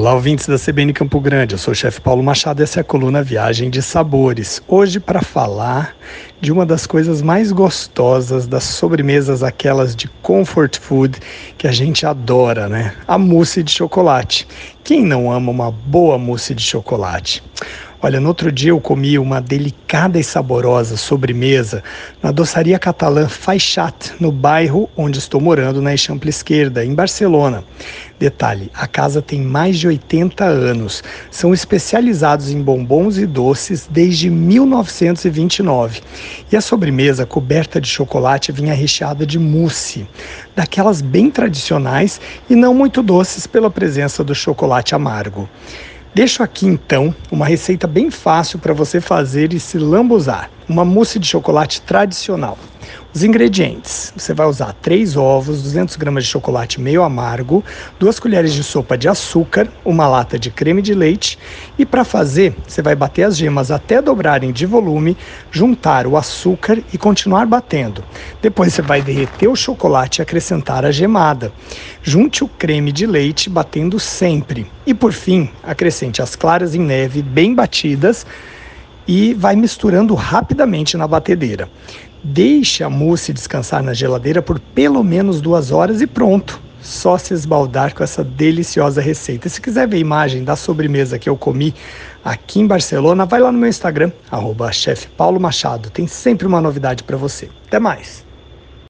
Olá, ouvintes da CBN Campo Grande. Eu sou o chefe Paulo Machado e essa é a coluna Viagem de Sabores. Hoje, para falar de uma das coisas mais gostosas das sobremesas, aquelas de comfort food que a gente adora, né? A mousse de chocolate. Quem não ama uma boa mousse de chocolate? Olha, no outro dia eu comi uma delicada e saborosa sobremesa na doçaria catalã Faixat, no bairro onde estou morando, na Eixample Esquerda, em Barcelona. Detalhe, a casa tem mais de 80 anos. São especializados em bombons e doces desde 1929. E a sobremesa coberta de chocolate vinha recheada de mousse, daquelas bem tradicionais e não muito doces pela presença do chocolate amargo. Deixo aqui então uma receita bem fácil para você fazer e se lambuzar. Uma mousse de chocolate tradicional. Os ingredientes: você vai usar 3 ovos, 200 gramas de chocolate meio amargo, 2 colheres de sopa de açúcar, uma lata de creme de leite e para fazer, você vai bater as gemas até dobrarem de volume, juntar o açúcar e continuar batendo. Depois você vai derreter o chocolate e acrescentar a gemada. Junte o creme de leite batendo sempre. E por fim, acrescente as claras em neve bem batidas e vai misturando rapidamente na batedeira. Deixe a mousse descansar na geladeira por pelo menos duas horas e pronto. Só se esbaldar com essa deliciosa receita. Se quiser ver a imagem da sobremesa que eu comi aqui em Barcelona, vai lá no meu Instagram, arroba. Tem sempre uma novidade para você. Até mais!